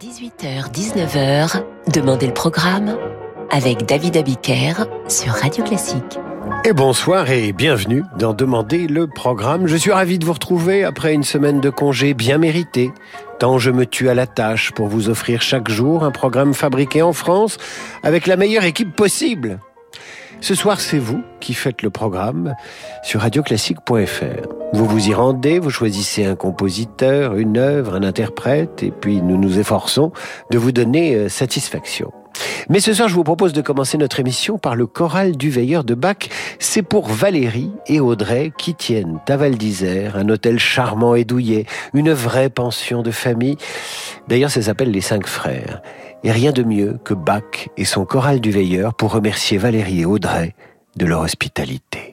18h-19h, Demandez le programme avec David Abiker sur Radio Classique. Et bonsoir et bienvenue dans Demandez le programme. Je suis ravi de vous retrouver après une semaine de congé bien méritée. Tant je me tue à la tâche pour vous offrir chaque jour un programme fabriqué en France avec la meilleure équipe possible. Ce soir, c'est vous qui faites le programme sur radioclassique.fr. Vous vous y rendez, vous choisissez un compositeur, une œuvre, un interprète, et puis nous nous efforçons de vous donner euh, satisfaction. Mais ce soir, je vous propose de commencer notre émission par le choral du veilleur de Bach. C'est pour Valérie et Audrey qui tiennent à Val d'Isère un hôtel charmant et douillet, une vraie pension de famille. D'ailleurs, ça s'appelle les Cinq Frères. Et rien de mieux que Bach et son choral du veilleur pour remercier Valérie et Audrey de leur hospitalité.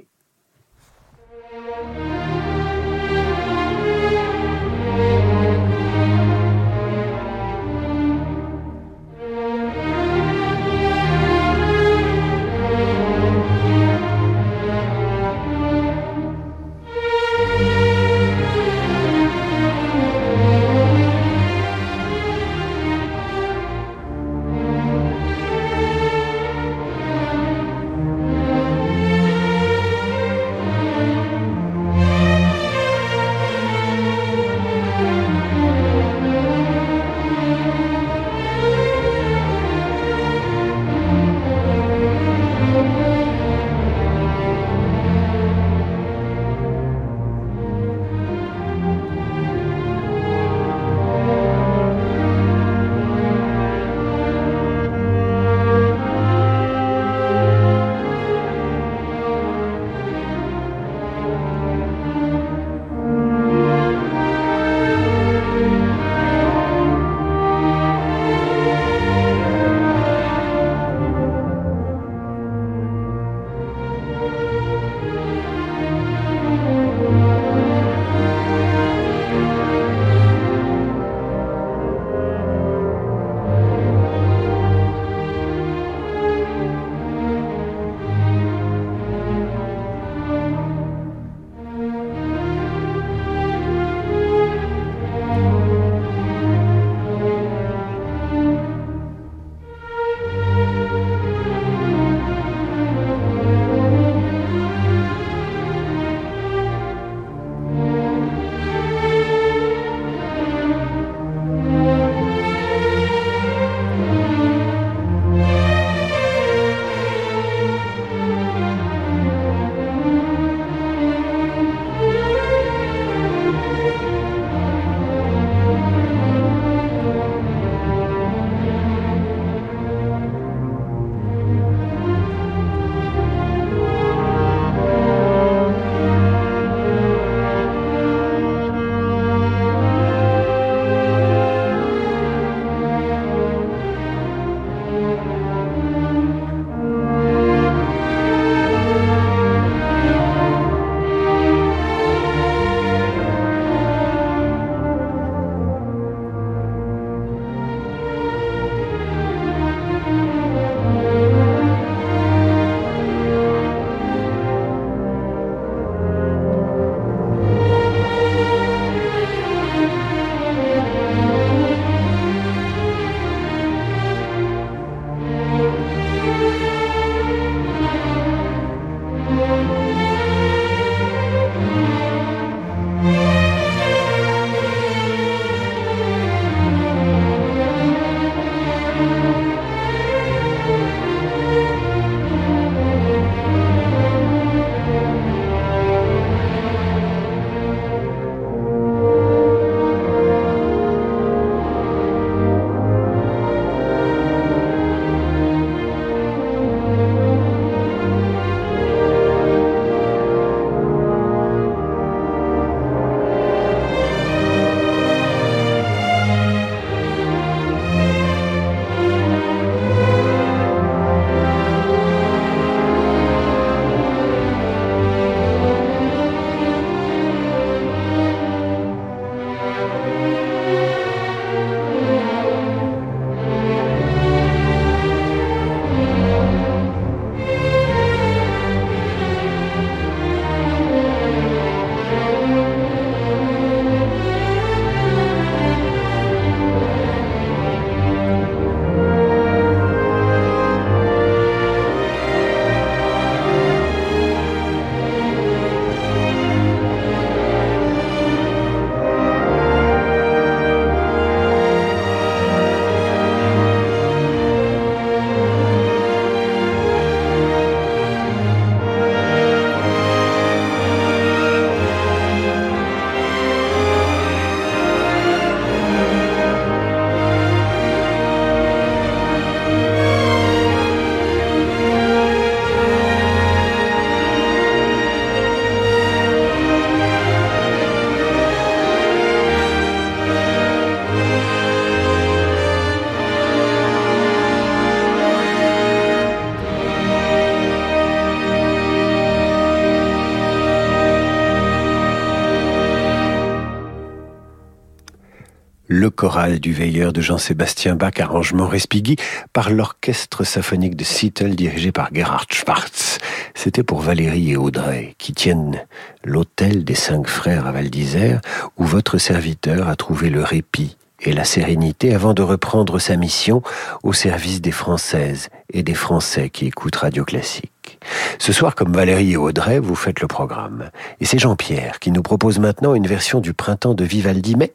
Du veilleur de Jean-Sébastien Bach, arrangement Respighi, par l'orchestre symphonique de Seattle dirigé par Gerhard Schwartz. C'était pour Valérie et Audrey, qui tiennent l'hôtel des cinq frères à Val d'Isère, où votre serviteur a trouvé le répit et la sérénité avant de reprendre sa mission au service des Françaises et des Français qui écoutent Radio Classique. Ce soir, comme Valérie et Audrey, vous faites le programme. Et c'est Jean-Pierre qui nous propose maintenant une version du printemps de Vivaldi, mais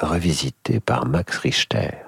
revisitée par Max Richter.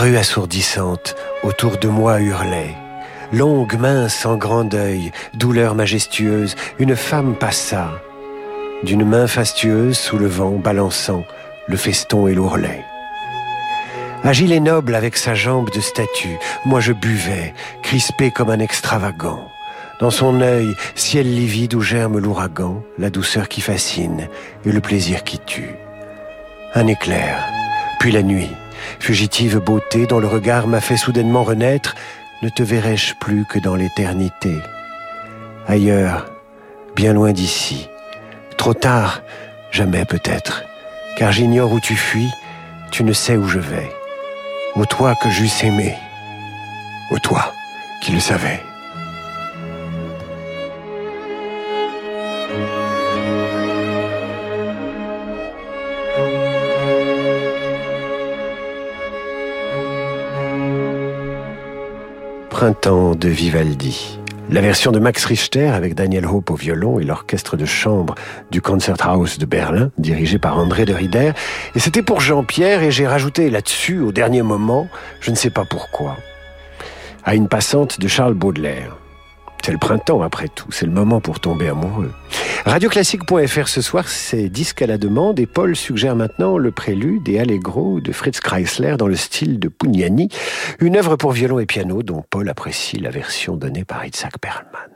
Rue assourdissante autour de moi hurlait. Longue, mince, sans grand deuil, douleur majestueuse, une femme passa, d'une main fastueuse sous le vent balançant le feston et l'ourlet. Agile et noble avec sa jambe de statue, moi je buvais, crispé comme un extravagant. Dans son œil, ciel livide où germe l'ouragan, la douceur qui fascine et le plaisir qui tue. Un éclair, puis la nuit, fugitive beauté dont le regard m'a fait soudainement renaître, ne te verrai-je plus que dans l'éternité. Ailleurs, bien loin d'ici. Trop tard, jamais peut-être, car j'ignore où tu fuis, tu ne sais où je vais. Ô toi que j'eusse aimé, ô toi qui le savais. Printemps de Vivaldi. La version de Max Richter avec Daniel Hope au violon et l'orchestre de chambre du Concerthaus de Berlin, dirigé par André de Rieder. Et c'était pour Jean-Pierre et j'ai rajouté là-dessus, au dernier moment, je ne sais pas pourquoi, à une passante de Charles Baudelaire. C'est le printemps après tout, c'est le moment pour tomber amoureux. Radioclassique.fr ce soir, c'est disque à la demande et Paul suggère maintenant le prélude et Allegro de Fritz Kreisler dans le style de Pugnani, une œuvre pour violon et piano dont Paul apprécie la version donnée par Isaac Perlman.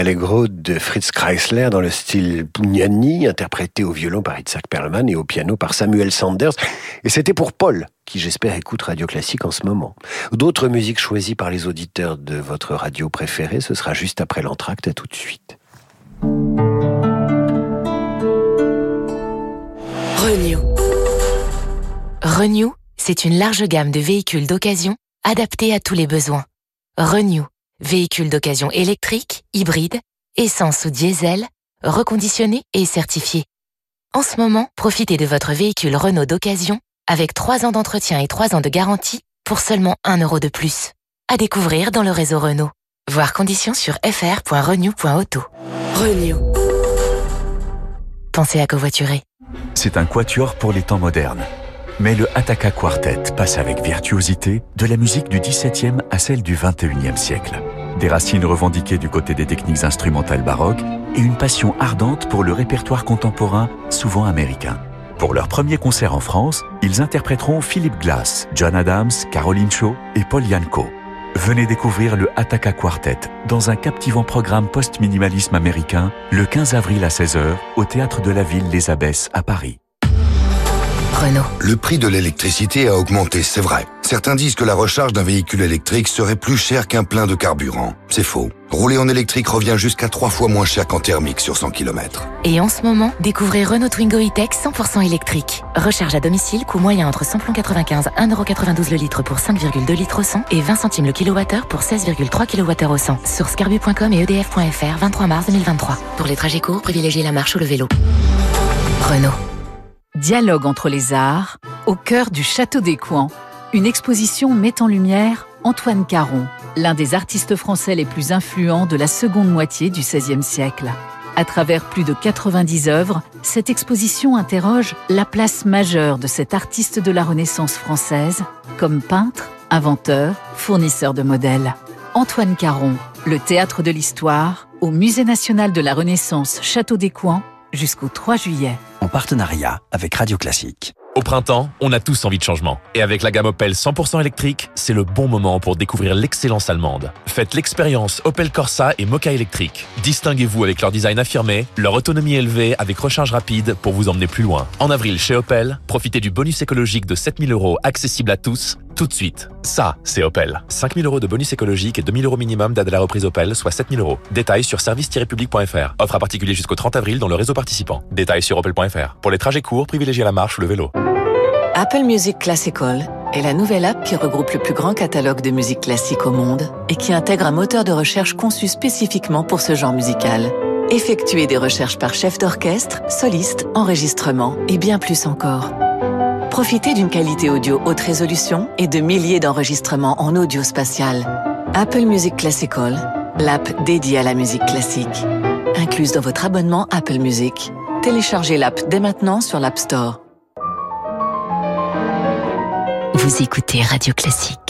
Allegro de Fritz Kreisler dans le style Pugnani, interprété au violon par Itzhak Perlman et au piano par Samuel Sanders. Et c'était pour Paul, qui j'espère écoute Radio Classique en ce moment. D'autres musiques choisies par les auditeurs de votre radio préférée, ce sera juste après l'entracte. À tout de suite. Renew. Renew, c'est une large gamme de véhicules d'occasion adaptés à tous les besoins. Renew Véhicules d'occasion électrique, hybride, essence ou diesel, reconditionné et certifié. En ce moment, profitez de votre véhicule Renault d'occasion avec 3 ans d'entretien et 3 ans de garantie pour seulement 1 euro de plus. À découvrir dans le réseau Renault. Voir conditions sur fr.renew.auto. Renew. Pensez à covoiturer. C'est un quatuor pour les temps modernes. Mais le Attaka Quartet passe avec virtuosité de la musique du XVIIe à celle du XXIe siècle. Des racines revendiquées du côté des techniques instrumentales baroques et une passion ardente pour le répertoire contemporain, souvent américain. Pour leur premier concert en France, ils interpréteront Philip Glass, John Adams, Caroline Shaw et Paul Yanko. Venez découvrir le Attaka Quartet dans un captivant programme post-minimalisme américain le 15 avril à 16h au théâtre de la ville Les Abbesses à Paris. Le prix de l'électricité a augmenté, c'est vrai. Certains disent que la recharge d'un véhicule électrique serait plus cher qu'un plein de carburant. C'est faux. Rouler en électrique revient jusqu'à trois fois moins cher qu'en thermique sur 100 km. Et en ce moment, découvrez Renault Twingo E-Tech 100% électrique. Recharge à domicile, coût moyen entre 100,95 1,92€ le litre pour 5,2 litres au 100 et 20 centimes le kilowattheure pour 16,3 kWh au 100. Sur scarbu.com et edf.fr, 23 mars 2023. Pour les trajets courts, privilégiez la marche ou le vélo. Renault. Dialogue entre les arts, au cœur du Château des Coins. Une exposition met en lumière Antoine Caron, l'un des artistes français les plus influents de la seconde moitié du XVIe siècle. À travers plus de 90 œuvres, cette exposition interroge la place majeure de cet artiste de la Renaissance française comme peintre, inventeur, fournisseur de modèles. Antoine Caron, le théâtre de l'histoire, au Musée national de la Renaissance Château des Coins jusqu'au 3 juillet. En partenariat avec Radio Classique. Au printemps, on a tous envie de changement. Et avec la gamme Opel 100% électrique, c'est le bon moment pour découvrir l'excellence allemande. Faites l'expérience Opel Corsa et Mocha électrique. Distinguez-vous avec leur design affirmé, leur autonomie élevée avec recharge rapide pour vous emmener plus loin. En avril, chez Opel, profitez du bonus écologique de 7000 euros accessible à tous, tout de suite. Ça, c'est Opel. 5000 euros de bonus écologique et 2000 euros minimum d'aide à la reprise Opel, soit 7000 euros. Détails sur service-public.fr. Offre à particulier jusqu'au 30 avril dans le réseau participant. Détails sur opel.fr. Pour les trajets courts, privilégiez la marche ou le vélo. Apple Music Classical est la nouvelle app qui regroupe le plus grand catalogue de musique classique au monde et qui intègre un moteur de recherche conçu spécifiquement pour ce genre musical. Effectuez des recherches par chef d'orchestre, soliste, enregistrement et bien plus encore. Profitez d'une qualité audio haute résolution et de milliers d'enregistrements en audio spatial. Apple Music Classical, l'app dédiée à la musique classique. Incluse dans votre abonnement Apple Music. Téléchargez l'app dès maintenant sur l'App Store. Vous écoutez Radio Classique.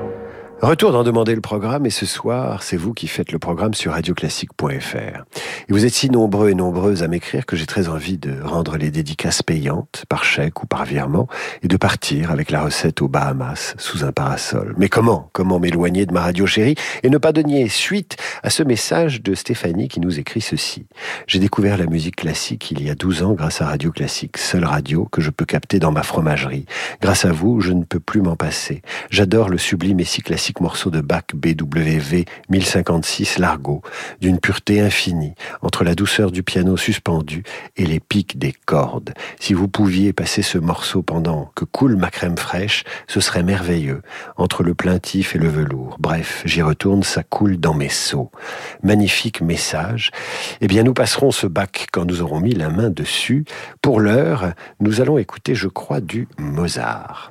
Retour d'en demander le programme et ce soir, c'est vous qui faites le programme sur radioclassique.fr. Et vous êtes si nombreux et nombreuses à m'écrire que j'ai très envie de rendre les dédicaces payantes par chèque ou par virement et de partir avec la recette aux Bahamas sous un parasol. Mais comment? Comment m'éloigner de ma radio chérie et ne pas donner suite à ce message de Stéphanie qui nous écrit ceci. J'ai découvert la musique classique il y a 12 ans grâce à Radio Classique, seule radio que je peux capter dans ma fromagerie. Grâce à vous, je ne peux plus m'en passer. J'adore le sublime et si classique morceau de Bach BWV 1056 Largo, d'une pureté infinie, entre la douceur du piano suspendu et les pics des cordes. Si vous pouviez passer ce morceau pendant que coule ma crème fraîche, ce serait merveilleux, entre le plaintif et le velours. Bref, j'y retourne, ça coule dans mes seaux. Magnifique message. Eh bien, nous passerons ce bac quand nous aurons mis la main dessus. Pour l'heure, nous allons écouter, je crois, du Mozart.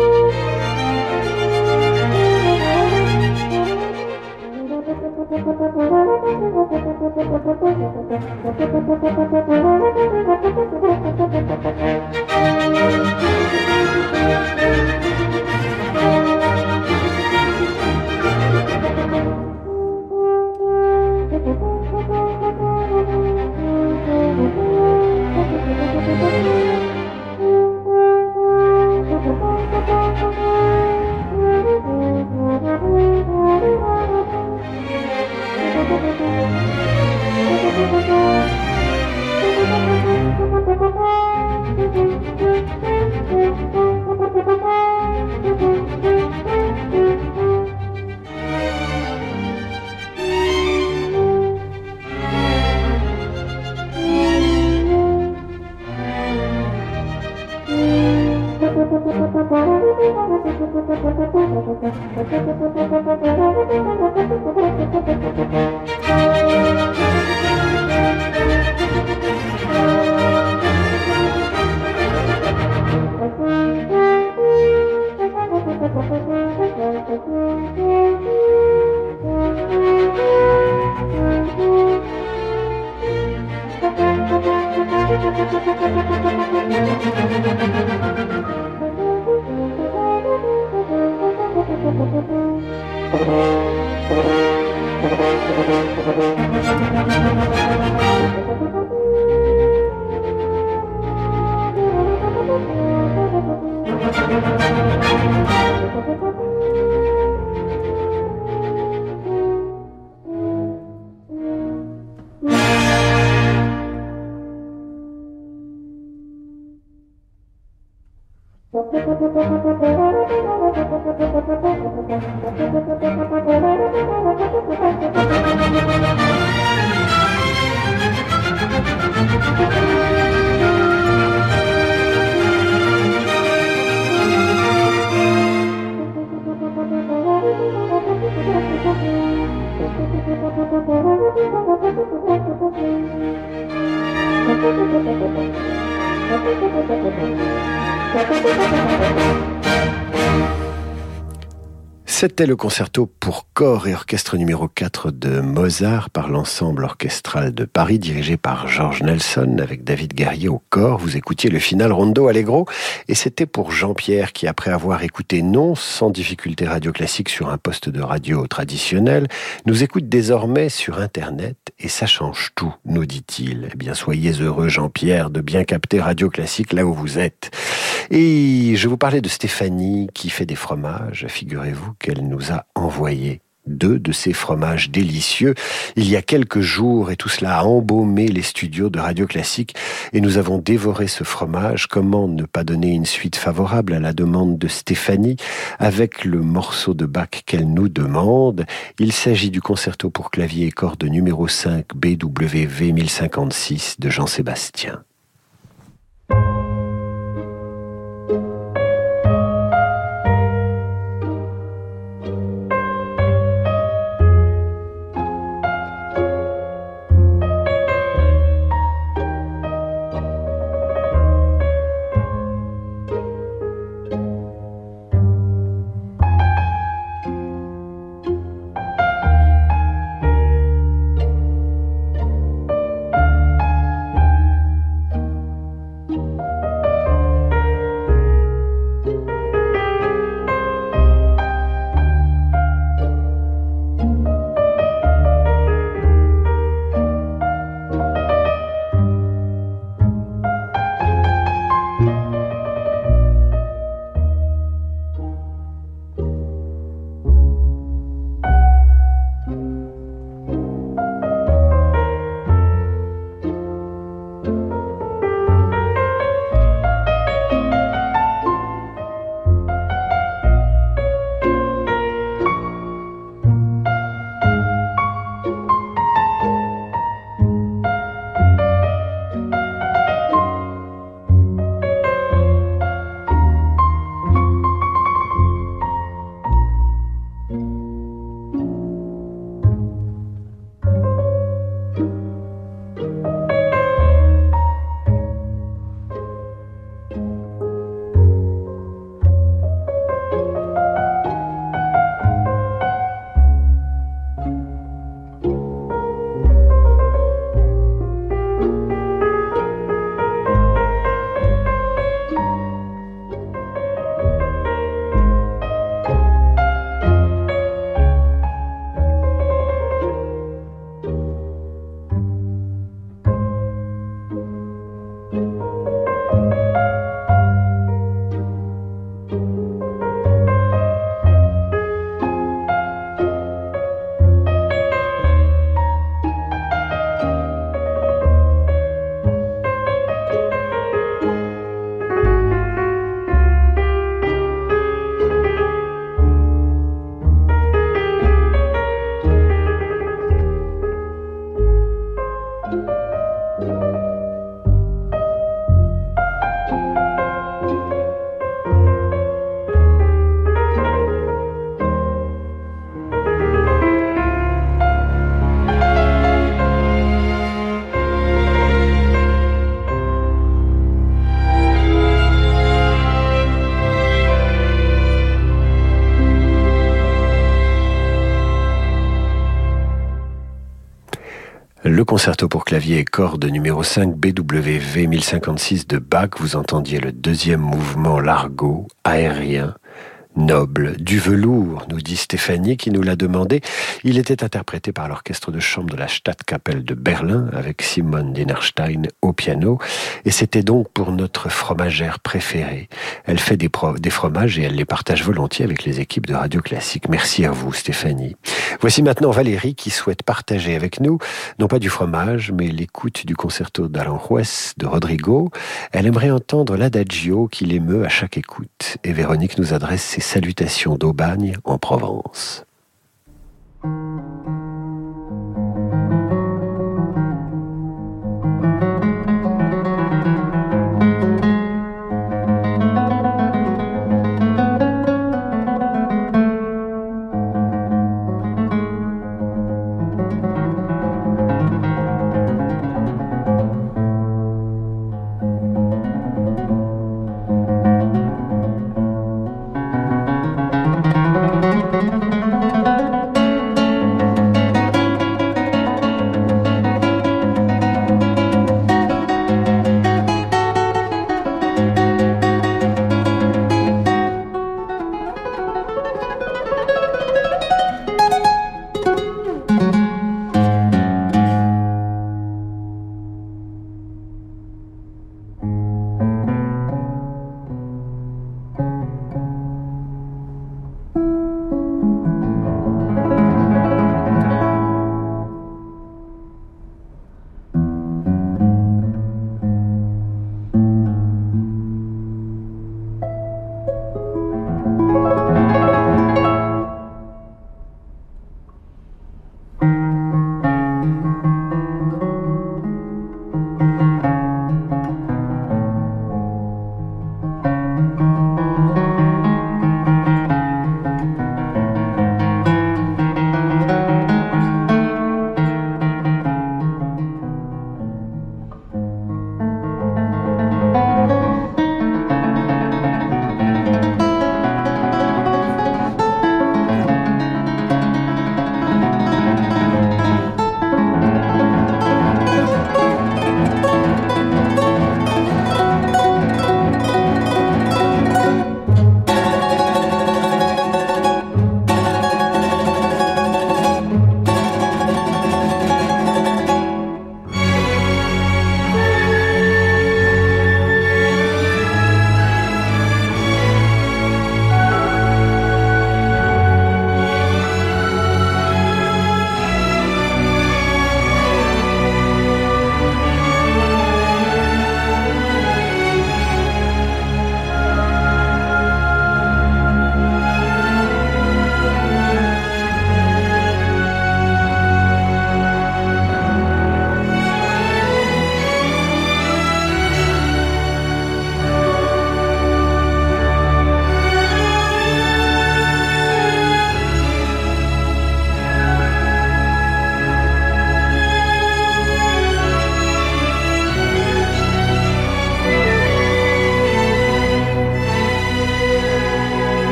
Thank you. C'était le concerto pour corps et orchestre numéro 4 de Mozart par l'ensemble orchestral de Paris dirigé par Georges Nelson avec David Guerrier au corps. Vous écoutiez le final rondo allegro et c'était pour Jean-Pierre qui après avoir écouté non sans difficulté radio classique sur un poste de radio traditionnel, nous écoute désormais sur internet et ça change tout, nous dit-il. Eh bien soyez heureux Jean-Pierre de bien capter radio classique là où vous êtes. Et je vous parlais de Stéphanie qui fait des fromages. Figurez-vous qu'elle nous a envoyé deux de ces fromages délicieux il y a quelques jours et tout cela a embaumé les studios de Radio Classique et nous avons dévoré ce fromage. Comment ne pas donner une suite favorable à la demande de Stéphanie avec le morceau de Bach qu'elle nous demande? Il s'agit du concerto pour clavier et cordes numéro 5 BWV 1056 de Jean-Sébastien. Concerto pour clavier et cordes numéro 5 BWV 1056 de Bach, vous entendiez le deuxième mouvement largo, aérien, noble, du velours, nous dit Stéphanie qui nous l'a demandé. Il était interprété par l'orchestre de chambre de la Stadtkapelle de Berlin avec Simone Dinnerstein au piano et c'était donc pour notre fromagère préférée. Elle fait des, des fromages et elle les partage volontiers avec les équipes de Radio Classique. Merci à vous Stéphanie. Voici maintenant Valérie qui souhaite partager avec nous non pas du fromage mais l'écoute du concerto d'Aranjuez de Rodrigo. Elle aimerait entendre l'adagio qui l'émeut à chaque écoute et Véronique nous adresse ses salutations d'Aubagne en Provence.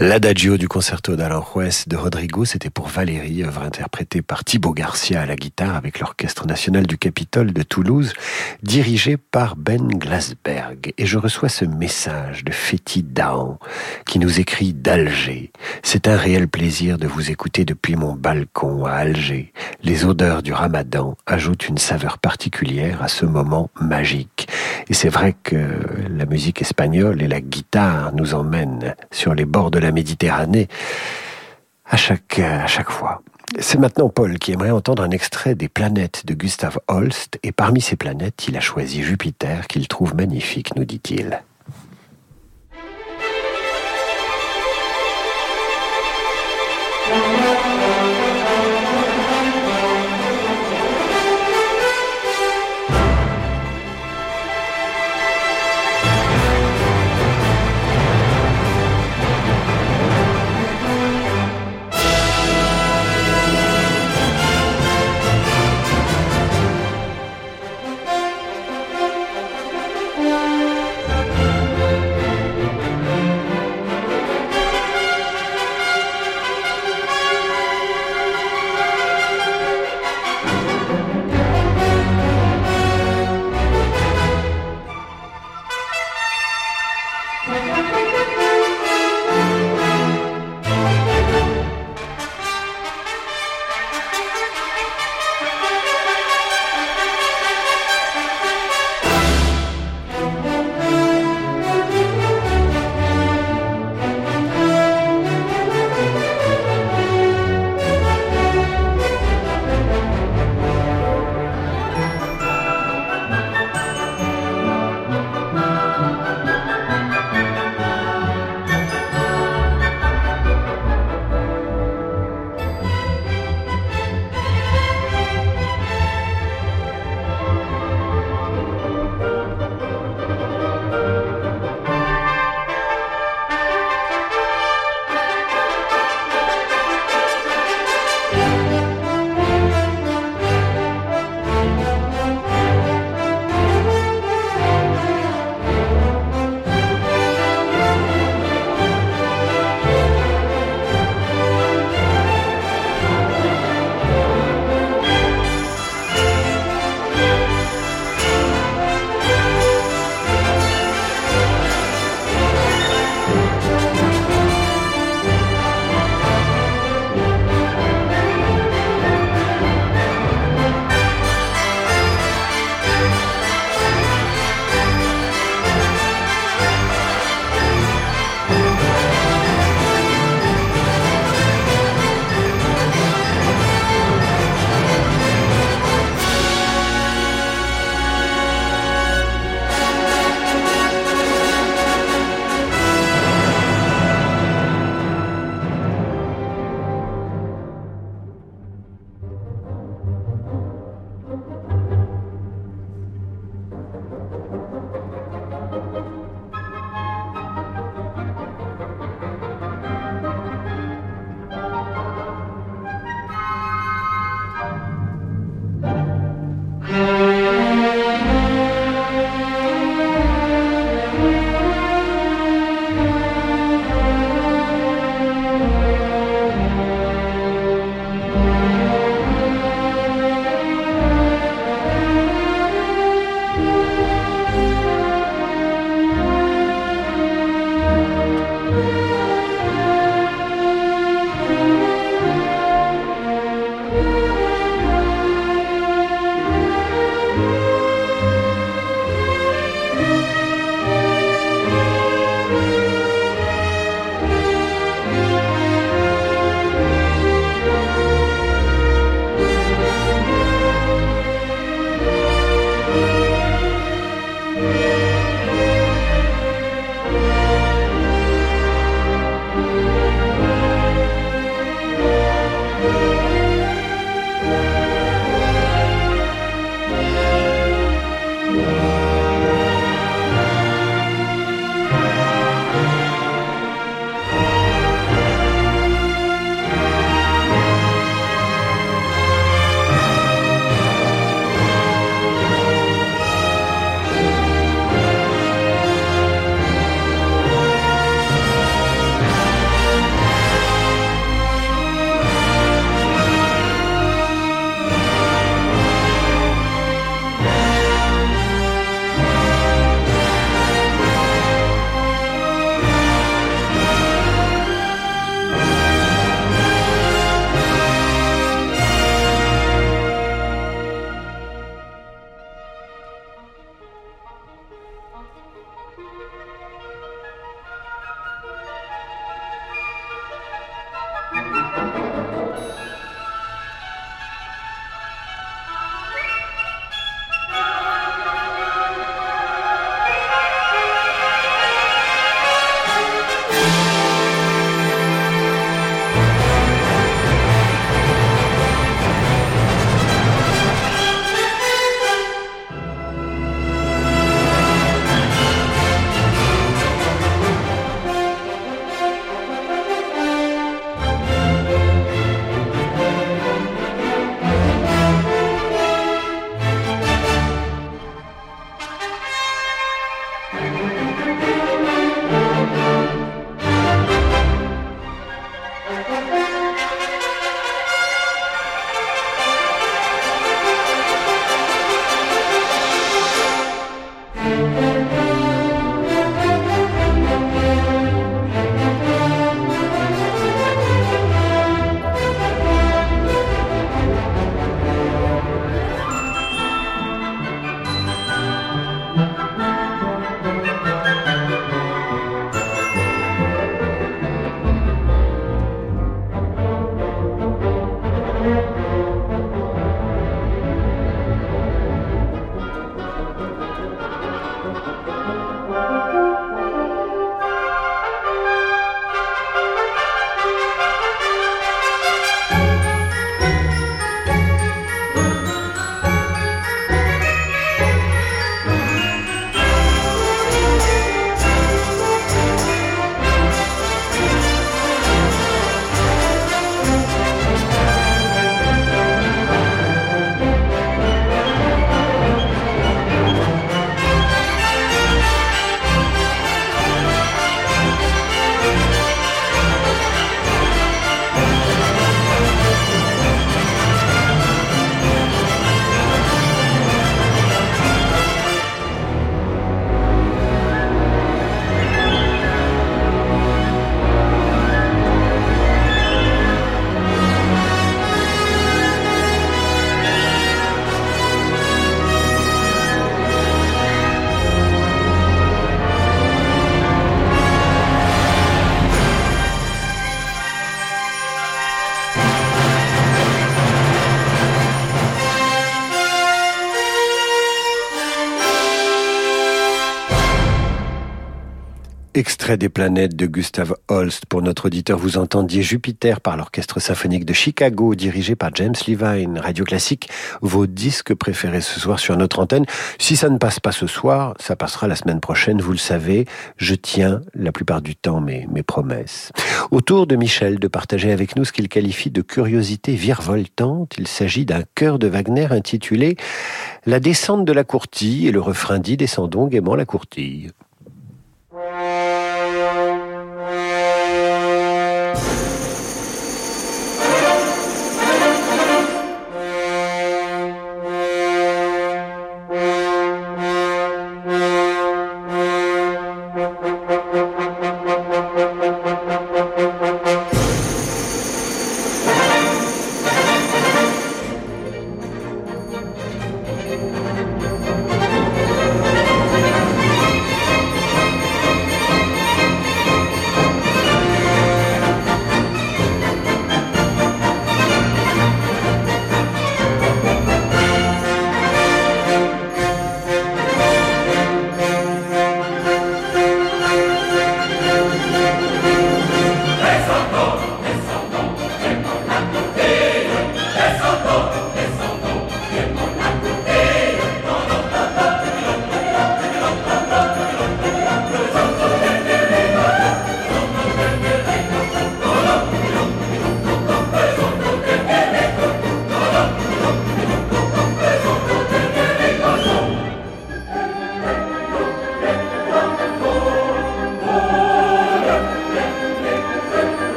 L'adagio du concerto d'Aranjuez de Rodrigo, c'était pour Valérie, œuvre interprétée par Thibaut Garcia à la guitare avec l'Orchestre national du Capitole de Toulouse, dirigé par Ben Glasberg. Et je reçois ce message de Féti Dahan qui nous écrit d'Alger. C'est un réel plaisir de vous écouter depuis mon balcon à Alger. Les odeurs du ramadan ajoutent une saveur particulière à ce moment magique. Et c'est vrai que la musique espagnole et la guitare nous emmènent sur les bords de la Méditerranée à chaque, à chaque fois. C'est maintenant Paul qui aimerait entendre un extrait des planètes de Gustav Holst, et parmi ces planètes, il a choisi Jupiter, qu'il trouve magnifique, nous dit-il. Extrait des planètes de Gustav Holst. Pour notre auditeur, vous entendiez Jupiter par l'Orchestre symphonique de Chicago, dirigé par James Levine. Radio Classique, vos disques préférés ce soir sur notre antenne. Si ça ne passe pas ce soir, ça passera la semaine prochaine, vous le savez. Je tiens la plupart du temps mes, mes promesses. Autour de Michel de partager avec nous ce qu'il qualifie de curiosité virevoltante. Il s'agit d'un chœur de Wagner intitulé La descente de la courtille et le refrain dit Descendons gaiement la courtille.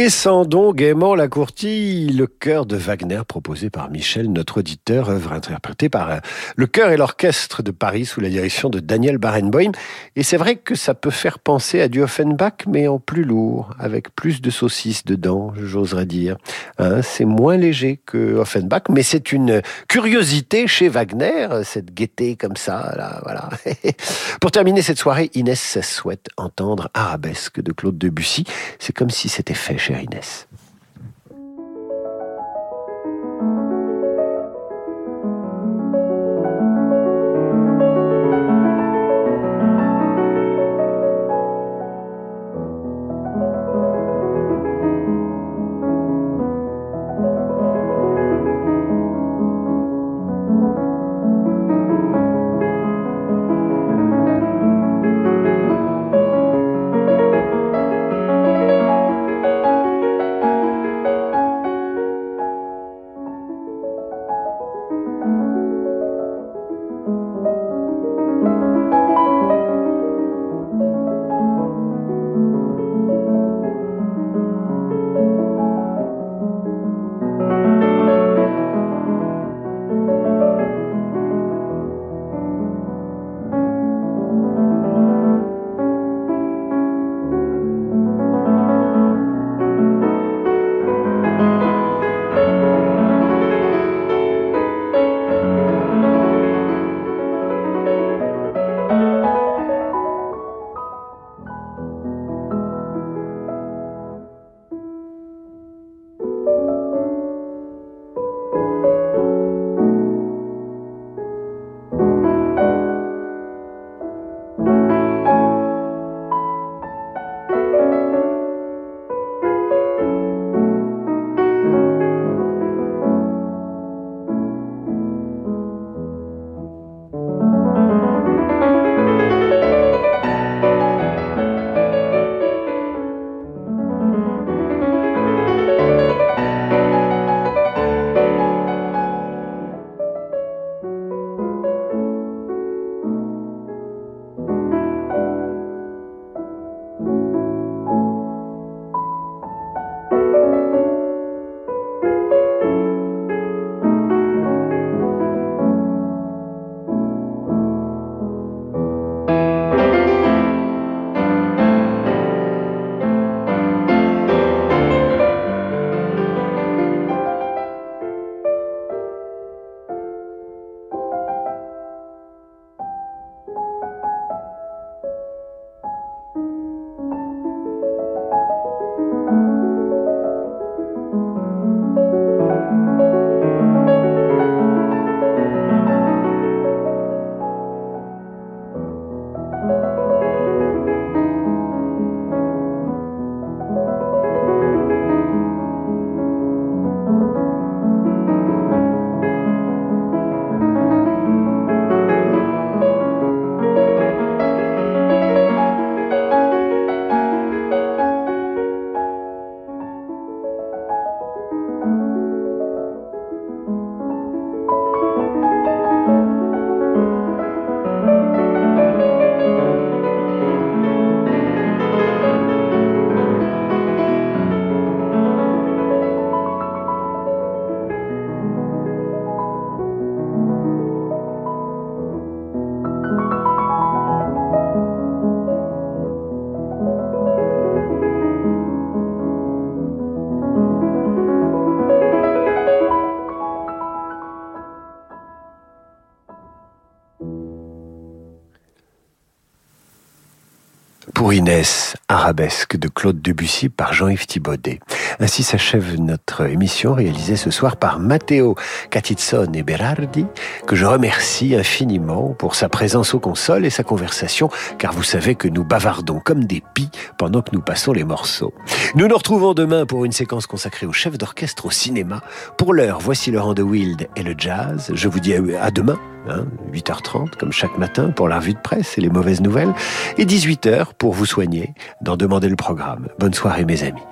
Descendons gaiement la courtille, le chœur de Wagner proposé par Michel, notre auditeur, œuvre interprétée par euh, le chœur et l'orchestre de Paris sous la direction de Daniel Barenboim. Et c'est vrai que ça peut faire penser à du Offenbach, mais en plus lourd, avec plus de saucisses dedans, j'oserais dire. Hein, c'est moins léger que Offenbach, mais c'est une curiosité chez Wagner, cette gaieté comme ça, là, voilà. Pour terminer cette soirée, Inès souhaite entendre Arabesque de Claude Debussy. C'est comme si c'était fait chez Inès. Pour Inès, arabesque de Claude Debussy par Jean-Yves Thibaudet. Ainsi s'achève notre émission réalisée ce soir par Matteo Catizone et Berardi, que je remercie infiniment pour sa présence aux consoles et sa conversation, car vous savez que nous bavardons comme des pies pendant que nous passons les morceaux. Nous nous retrouvons demain pour une séquence consacrée au chef d'orchestre au cinéma. Pour l'heure, voici Laurent de Wild et le jazz. Je vous dis à demain 8h30 hein, comme chaque matin pour la revue de presse et les mauvaises nouvelles, et 18h pour vous soigner d'en demander le programme. Bonne soirée mes amis.